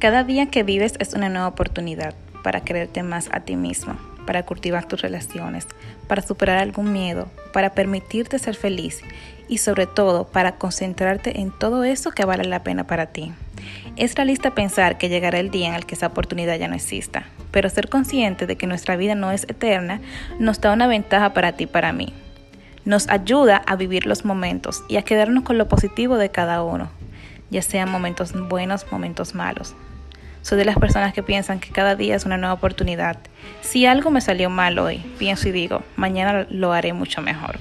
Cada día que vives es una nueva oportunidad para quererte más a ti mismo, para cultivar tus relaciones, para superar algún miedo, para permitirte ser feliz y sobre todo para concentrarte en todo eso que vale la pena para ti. Es realista pensar que llegará el día en el que esa oportunidad ya no exista, pero ser consciente de que nuestra vida no es eterna nos da una ventaja para ti y para mí. Nos ayuda a vivir los momentos y a quedarnos con lo positivo de cada uno, ya sean momentos buenos, momentos malos. Soy de las personas que piensan que cada día es una nueva oportunidad. Si algo me salió mal hoy, pienso y digo, mañana lo haré mucho mejor.